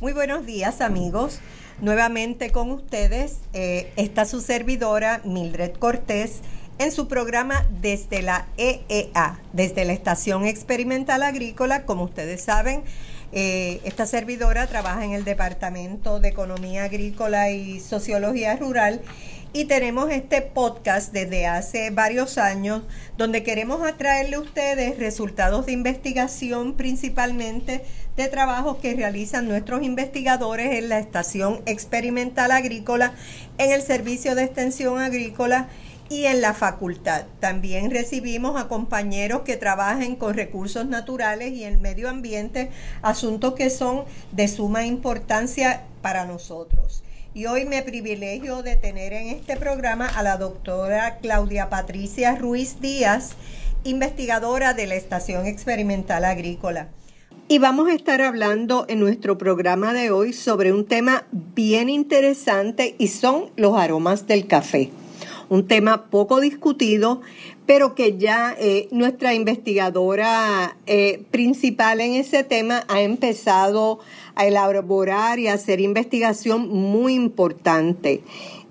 Muy buenos días amigos. Nuevamente con ustedes eh, está su servidora Mildred Cortés en su programa desde la EEA, desde la Estación Experimental Agrícola. Como ustedes saben, eh, esta servidora trabaja en el Departamento de Economía Agrícola y Sociología Rural y tenemos este podcast desde hace varios años donde queremos atraerle a ustedes resultados de investigación principalmente de trabajos que realizan nuestros investigadores en la Estación Experimental Agrícola, en el Servicio de Extensión Agrícola y en la facultad. También recibimos a compañeros que trabajen con recursos naturales y el medio ambiente, asuntos que son de suma importancia para nosotros. Y hoy me privilegio de tener en este programa a la doctora Claudia Patricia Ruiz Díaz, investigadora de la Estación Experimental Agrícola. Y vamos a estar hablando en nuestro programa de hoy sobre un tema bien interesante y son los aromas del café un tema poco discutido, pero que ya eh, nuestra investigadora eh, principal en ese tema ha empezado a elaborar y a hacer investigación muy importante.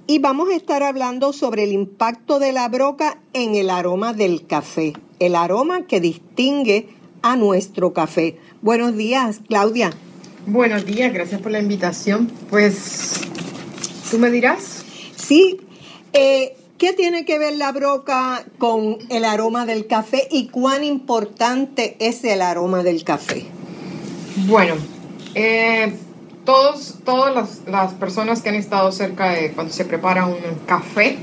Y vamos a estar hablando sobre el impacto de la broca en el aroma del café, el aroma que distingue a nuestro café. Buenos días, Claudia. Buenos días, gracias por la invitación. Pues, ¿tú me dirás? Sí, eh, ¿Qué tiene que ver la broca con el aroma del café y cuán importante es el aroma del café? Bueno, eh, todos, todas las, personas que han estado cerca de cuando se prepara un café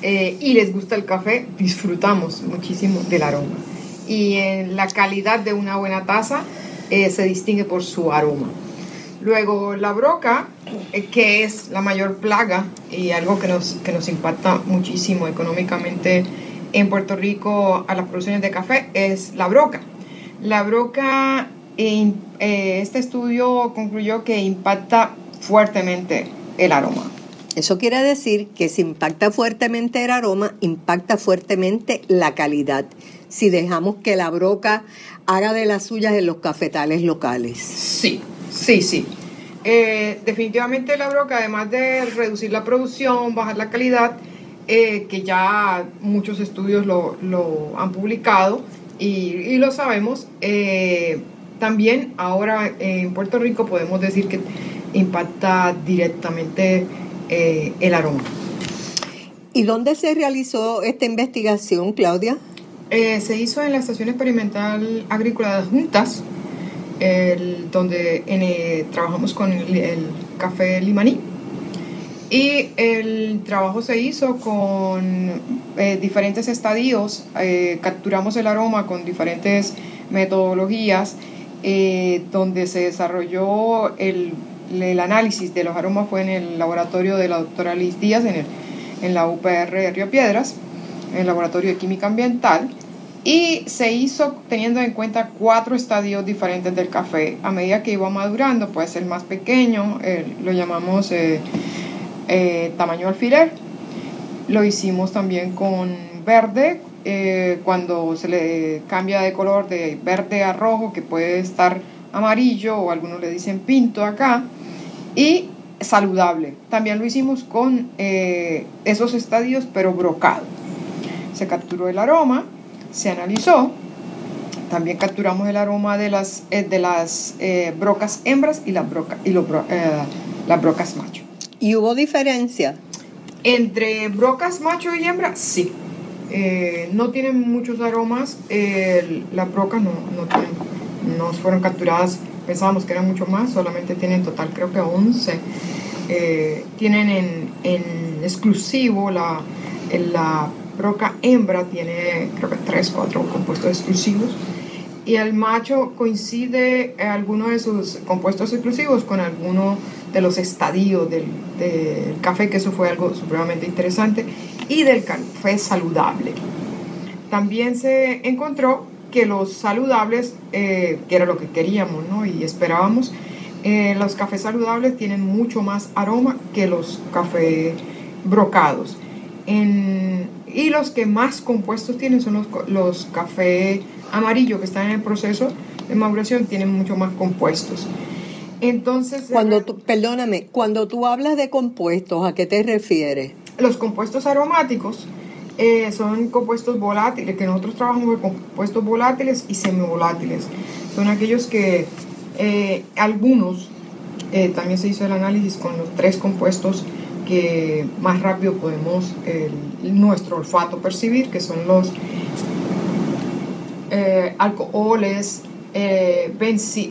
eh, y les gusta el café, disfrutamos muchísimo del aroma. Y en la calidad de una buena taza eh, se distingue por su aroma. Luego, la broca, eh, que es la mayor plaga y algo que nos, que nos impacta muchísimo económicamente en Puerto Rico a las producciones de café, es la broca. La broca, eh, este estudio concluyó que impacta fuertemente el aroma. Eso quiere decir que si impacta fuertemente el aroma, impacta fuertemente la calidad. Si dejamos que la broca haga de las suyas en los cafetales locales. Sí, Sí, sí. Eh, definitivamente la broca, además de reducir la producción, bajar la calidad, eh, que ya muchos estudios lo, han publicado y, lo sabemos, eh, también ahora en Puerto Rico podemos decir que impacta directamente el aroma. ¿Y dónde se realizó esta investigación, Claudia? se hizo en la Estación Experimental Agrícola de Juntas, el, donde eh, trabajamos con el, café limaní. Y el trabajo se hizo con eh, diferentes estadios, eh, capturamos el aroma con diferentes metodologías, donde se desarrolló el, el, análisis de los aromas fue en el laboratorio de la doctora Liz Díaz en, en la UPR de Río Piedras, en el laboratorio de química ambiental. Y se hizo teniendo en cuenta cuatro estadios diferentes del café. A medida que iba madurando, puede ser más pequeño, eh, lo llamamos eh, eh, tamaño alfiler. Lo hicimos también con verde, cuando se le cambia de color de verde a rojo, que puede estar amarillo o algunos le dicen pinto acá. Y saludable. También lo hicimos con esos estadios, pero brocado. Se capturó el aroma se analizó. También capturamos el aroma de las, eh, de las eh, brocas hembras y, las, broca, y eh, las brocas macho. ¿Y hubo diferencia? Entre brocas macho y hembra, sí. no tienen muchos aromas. las brocas no, no, tienen, no fueron capturadas. Pensábamos que eran mucho más, solamente tienen total creo que 11. tienen en, en exclusivo la, la broca hembra tiene creo que tres, cuatro compuestos exclusivos y el macho coincide en alguno de sus compuestos exclusivos con alguno de los estadios del, café, que eso fue algo supremamente interesante, y del café saludable. También se encontró que los saludables, eh, que era lo que queríamos ¿no? y esperábamos, Eh, los cafés saludables tienen mucho más aroma que los cafés brocados. Y los que más compuestos tienen son los, los cafés amarillos que están en el proceso de maduración, tienen mucho más compuestos. Entonces, cuando tú, perdóname, cuando tú hablas de compuestos, ¿a qué te refieres? Los compuestos aromáticos eh, son compuestos volátiles, que nosotros trabajamos con compuestos volátiles y semivolátiles. Son aquellos que eh, algunos, eh, también se hizo el análisis con los tres compuestos que más rápido podemos nuestro olfato percibir, que son los alcoholes,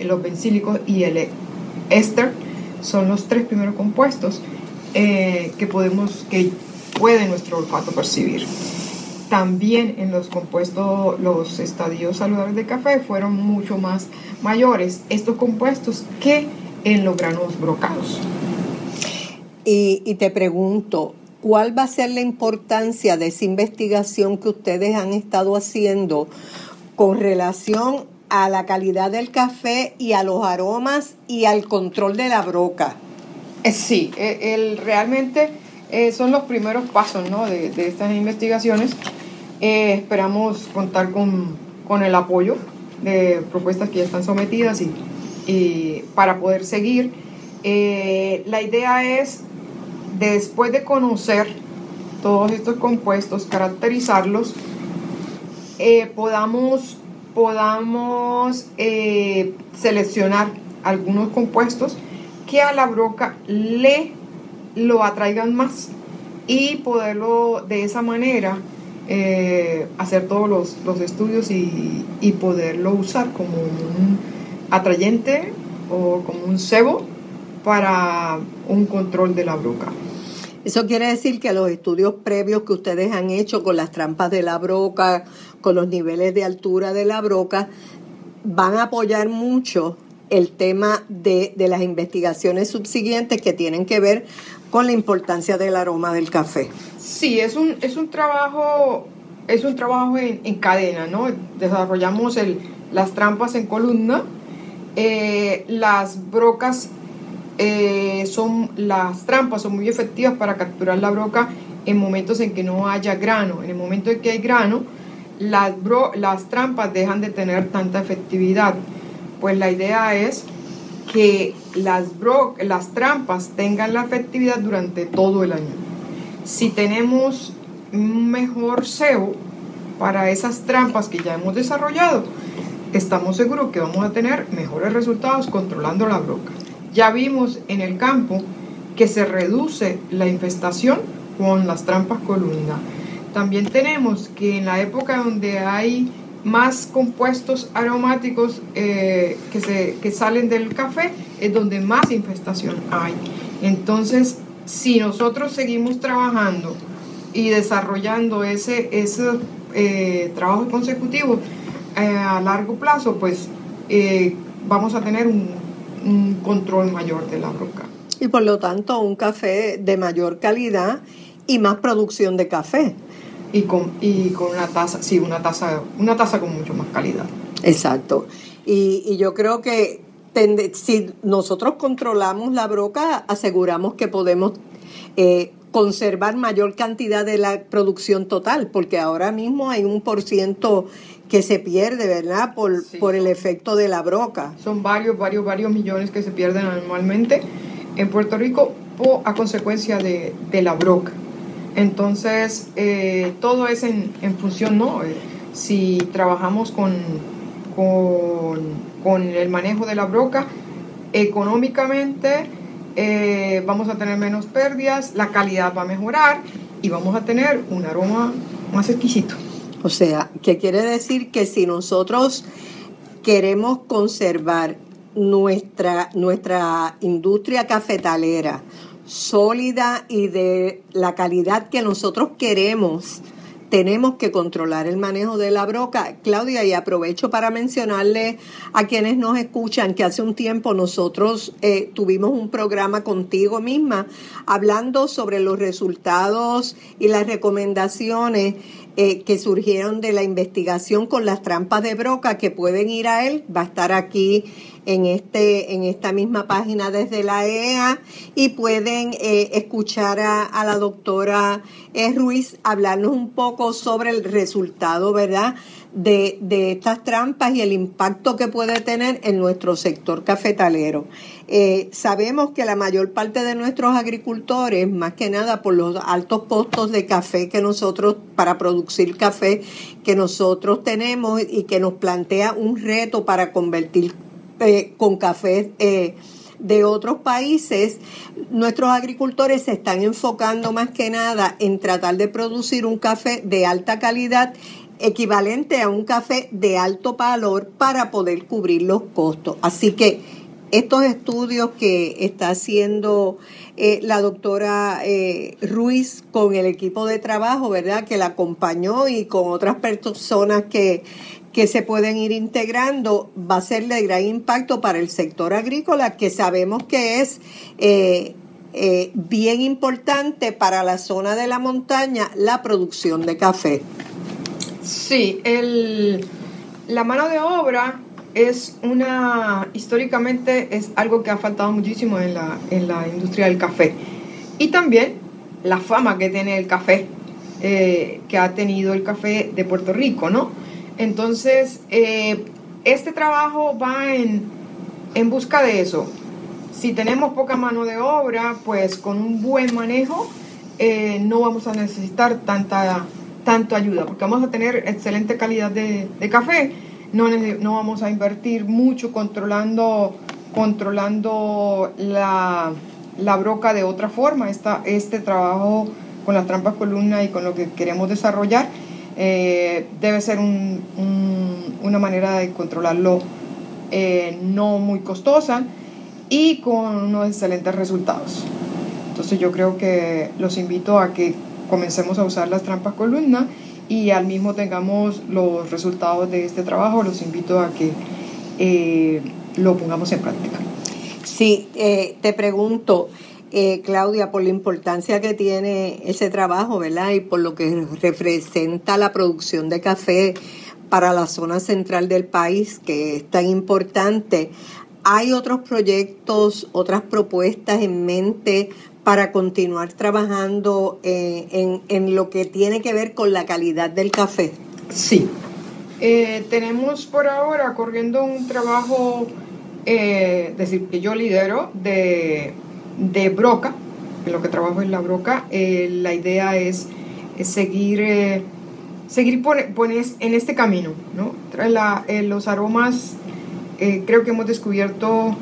los bencílicos y el éster son los tres primeros compuestos eh, que podemos, que puede nuestro olfato percibir. También en los compuestos, los estadios saludables de café fueron mucho más mayores estos compuestos que en los granos brocados. Y, te pregunto, ¿cuál va a ser la importancia de esa investigación que ustedes han estado haciendo con relación a la calidad del café y a los aromas y al control de la broca. Eh, sí, eh, el, realmente eh, son los primeros pasos ¿no? de, estas investigaciones. esperamos contar con, con, el apoyo de propuestas que ya están sometidas y, y para poder seguir. la idea es, después de conocer todos estos compuestos, caracterizarlos, podamos podamos eh, seleccionar algunos compuestos que a la broca le lo atraigan más y poderlo de esa manera eh, hacer todos los, estudios y, y, poderlo usar como un atrayente o como un cebo para un control de la broca. Eso quiere decir que los estudios previos que ustedes han hecho con las trampas de la broca, con los niveles de altura de la broca, van a apoyar mucho el tema de, las investigaciones subsiguientes que tienen que ver con la importancia del aroma del café. Sí, es un, es un trabajo, es un trabajo en, cadena, ¿no? Desarrollamos el, las trampas en columna, eh, las brocas eh, son, las trampas son muy efectivas para capturar la broca en momentos en que no haya grano. En el momento en que hay grano, las, las trampas dejan de tener tanta efectividad. Pues la idea es que las, las trampas tengan la efectividad durante todo el año. Si tenemos un mejor cebo para esas trampas que ya hemos desarrollado, estamos seguros que vamos a tener mejores resultados controlando la broca. Ya vimos en el campo que se reduce la infestación con las trampas columna también tenemos que en la época donde hay más compuestos aromáticos eh, que, se, que salen del café, es donde más infestación hay. Entonces, si nosotros seguimos trabajando y desarrollando ese, ese eh, trabajo consecutivo eh, a largo plazo, pues vamos a tener un, un control mayor de la roca. Y por lo tanto, un café de mayor calidad y más producción de café y con, y con una taza, sí, una taza, una taza con mucho más calidad. Exacto. Y, y yo creo que si nosotros controlamos la broca, aseguramos que podemos eh, conservar mayor cantidad de la producción total, porque ahora mismo hay un por ciento que se pierde, ¿verdad? Por, por el efecto de la broca. Son varios, varios, varios millones que se pierden anualmente en Puerto Rico a consecuencia de, de la broca. Entonces, eh, todo es en, función, ¿no? Eh, si trabajamos con, con, el manejo de la broca, económicamente eh, vamos a tener menos pérdidas, la calidad va a mejorar y vamos a tener un aroma más exquisito. O sea, ¿qué quiere decir? Que si nosotros queremos conservar nuestra, nuestra industria cafetalera, sólida y de la calidad que nosotros queremos tenemos que controlar el manejo de la broca. Claudia, y aprovecho para mencionarle a quienes nos escuchan que hace un tiempo nosotros eh, tuvimos un programa contigo misma hablando sobre los resultados y las recomendaciones eh, que surgieron de la investigación con las trampas de broca que pueden ir a él. Va a estar aquí en, este, en esta misma página desde la EA y pueden eh, escuchar a, la doctora eh, Ruiz hablarnos un poco sobre el resultado, ¿verdad? De, de, estas trampas y el impacto que puede tener en nuestro sector cafetalero. Sabemos que la mayor parte de nuestros agricultores, más que nada por los altos costos de café que nosotros, para producir café que nosotros tenemos y que nos plantea un reto para convertir eh, con café eh, de otros países, nuestros agricultores se están enfocando más que nada en tratar de producir un café de alta calidad equivalente a un café de alto valor para poder cubrir los costos. Así que estos estudios que está haciendo eh, la doctora Ruiz con el equipo de trabajo, ¿verdad? Que la acompañó y con otras personas que, que se pueden ir integrando va a ser de gran impacto para el sector agrícola, que sabemos que es eh, eh, bien importante para la zona de la montaña la producción de café. Sí, el, la mano de obra es una, históricamente es algo que ha faltado muchísimo en la, en la industria del café. Y también la fama que tiene el café, eh, que ha tenido el café de Puerto Rico, ¿no? Entonces, eh, este trabajo va en, busca de eso. Si tenemos poca mano de obra, pues con un buen manejo eh, no vamos a necesitar tanta tanto ayuda, porque vamos a tener excelente calidad de, café, no, no, vamos a invertir mucho controlando, controlando la, broca de otra forma. Esta, este trabajo con las trampas columna y con lo que queremos desarrollar eh, debe ser una manera de controlarlo eh, no muy costosa y con unos excelentes resultados. Entonces yo creo que los invito a que comencemos a usar las trampas columna y al mismo tengamos los resultados de este trabajo, los invito a que eh, lo pongamos en práctica. Sí, te pregunto, eh, Claudia, por la importancia que tiene ese trabajo, ¿verdad? Y por lo que representa la producción de café para la zona central del país, que es tan importante. ¿Hay otros proyectos, otras propuestas en mente para continuar trabajando eh, en, lo que tiene que ver con la calidad del café? Sí. Eh, tenemos por ahora corriendo un trabajo, decir, que yo lidero, de de broca, en lo que trabajo en la broca, eh, la idea es, seguir, eh, seguir en este camino, ¿no? Eh, los aromas, creo que hemos descubierto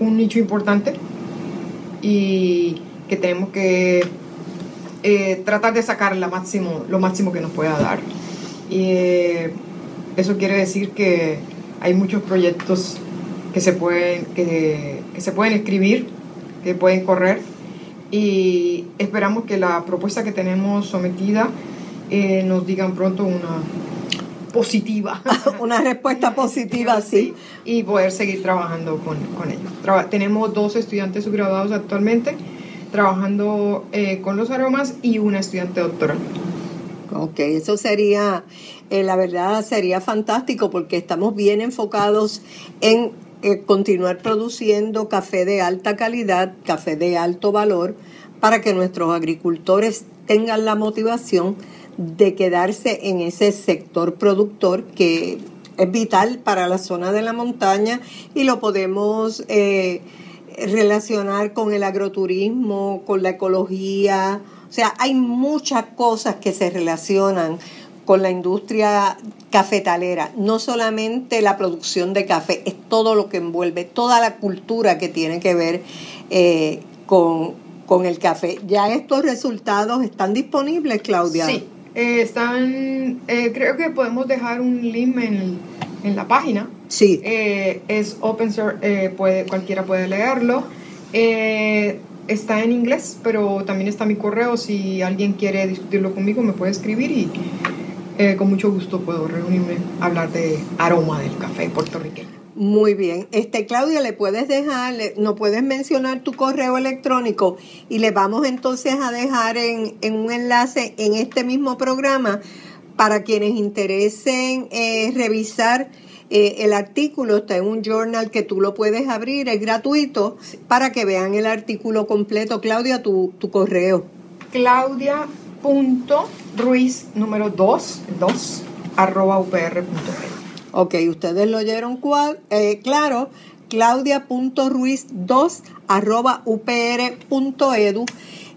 un nicho importante y que tenemos que tratar de sacar la máximo, lo máximo que nos pueda dar. Y eso quiere decir que hay muchos proyectos que se pueden, que, que se pueden escribir que pueden correr y esperamos que la propuesta que tenemos sometida eh, nos digan pronto una positiva. una respuesta positiva, sí. Y poder seguir trabajando con, con ellos. tenemos dos estudiantes subgraduados actualmente trabajando eh, con los aromas y una estudiante doctoral. Ok, eso sería, eh, la verdad sería fantástico porque estamos bien enfocados en eh, continuar produciendo café de alta calidad, café de alto valor, para que nuestros agricultores tengan la motivación de quedarse en ese sector productor que es vital para la zona de la montaña y lo podemos eh, relacionar con el agroturismo, con la ecología. O sea, hay muchas cosas que se relacionan con la industria cafetalera, no solamente la producción de café, es todo lo que envuelve, toda la cultura que tiene que ver eh, con, el café. ¿Ya estos resultados están disponibles, Claudia? Sí, eh, están, eh, creo que podemos dejar un link en, en la página. Sí. es open source, puede, cualquiera puede leerlo. está en inglés, pero también está mi correo. Si alguien quiere discutirlo conmigo, me puede escribir y eh, con mucho gusto puedo reunirme a hablar de aroma del café puertorriqueño. Muy bien. Este, Claudia, le puedes dejar, no puedes mencionar tu correo electrónico y le vamos entonces a dejar en, en un enlace en este mismo programa para quienes interesen eh, revisar eh, el artículo. Está en un journal que tú lo puedes abrir, es gratuito, para que vean el artículo completo. Claudia, tu, tu correo. Claudia.ruiz número 2, 2, arroba. Ok, ustedes lo oyeron eh, claro. Claudia.ruiz2 arroba upr.edu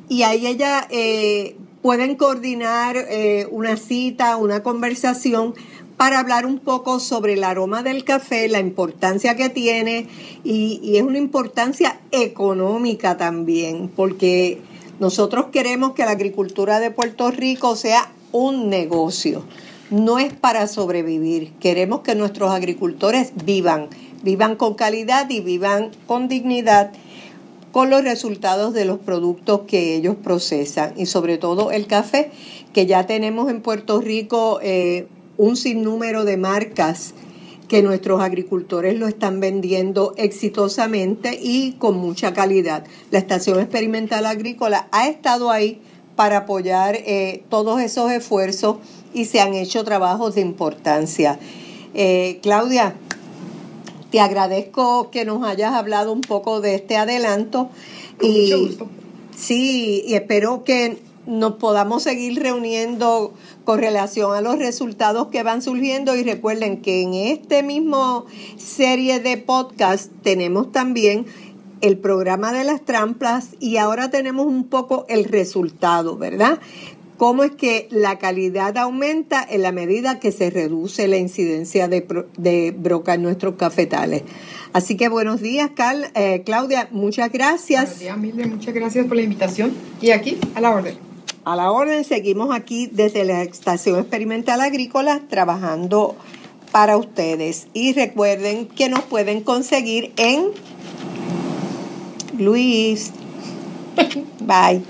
y ahí ella eh, pueden coordinar eh, una cita, una conversación para hablar un poco sobre el aroma del café, la importancia que tiene y, y, es una importancia económica también, porque nosotros queremos que la agricultura de Puerto Rico sea un negocio no es para sobrevivir. Queremos que nuestros agricultores vivan, vivan con calidad y vivan con dignidad con los resultados de los productos que ellos procesan y sobre todo el café, que ya tenemos en Puerto Rico eh, un sinnúmero de marcas que nuestros agricultores lo están vendiendo exitosamente y con mucha calidad. La Estación Experimental Agrícola ha estado ahí para apoyar eh, todos esos esfuerzos y se han hecho trabajos de importancia. Eh, Claudia, te agradezco que nos hayas hablado un poco de este adelanto. y, mucho gusto. Sí, y espero que nos podamos seguir reuniendo con relación a los resultados que van surgiendo y recuerden que en este mismo serie de podcast tenemos también el programa de las trampas y ahora tenemos un poco el resultado, ¿verdad? Cómo es que la calidad aumenta en la medida que se reduce la incidencia de, de broca en nuestros cafetales. Así que buenos días, Carl, eh, Claudia, muchas gracias. Buenos días, muchas gracias por la invitación. Y aquí, a la orden. A la orden, seguimos aquí desde la Estación Experimental Agrícola trabajando para ustedes. Y recuerden que nos pueden conseguir en Luis. Bye.